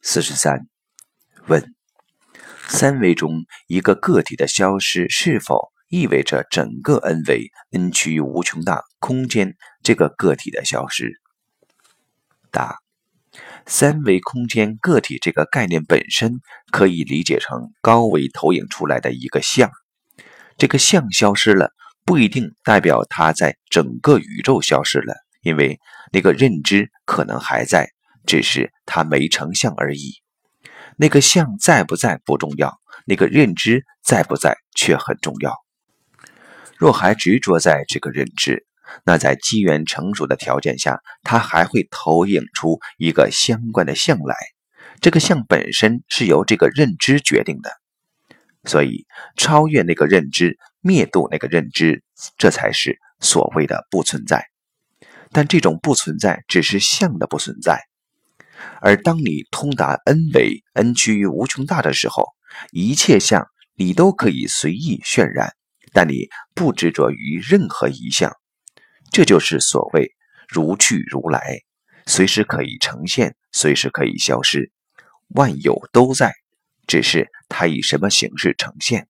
四十三，问：三维中一个个体的消失，是否意味着整个 n 维 n 趋于无穷大空间这个个体的消失？答：三维空间个体这个概念本身可以理解成高维投影出来的一个像，这个像消失了，不一定代表它在整个宇宙消失了，因为那个认知可能还在。只是它没成像而已。那个像在不在不重要，那个认知在不在却很重要。若还执着在这个认知，那在机缘成熟的条件下，它还会投影出一个相关的像来。这个像本身是由这个认知决定的，所以超越那个认知，灭度那个认知，这才是所谓的不存在。但这种不存在，只是像的不存在。而当你通达 n 维 n 趋于无穷大的时候，一切相你都可以随意渲染，但你不执着于任何一项，这就是所谓如去如来，随时可以呈现，随时可以消失，万有都在，只是它以什么形式呈现。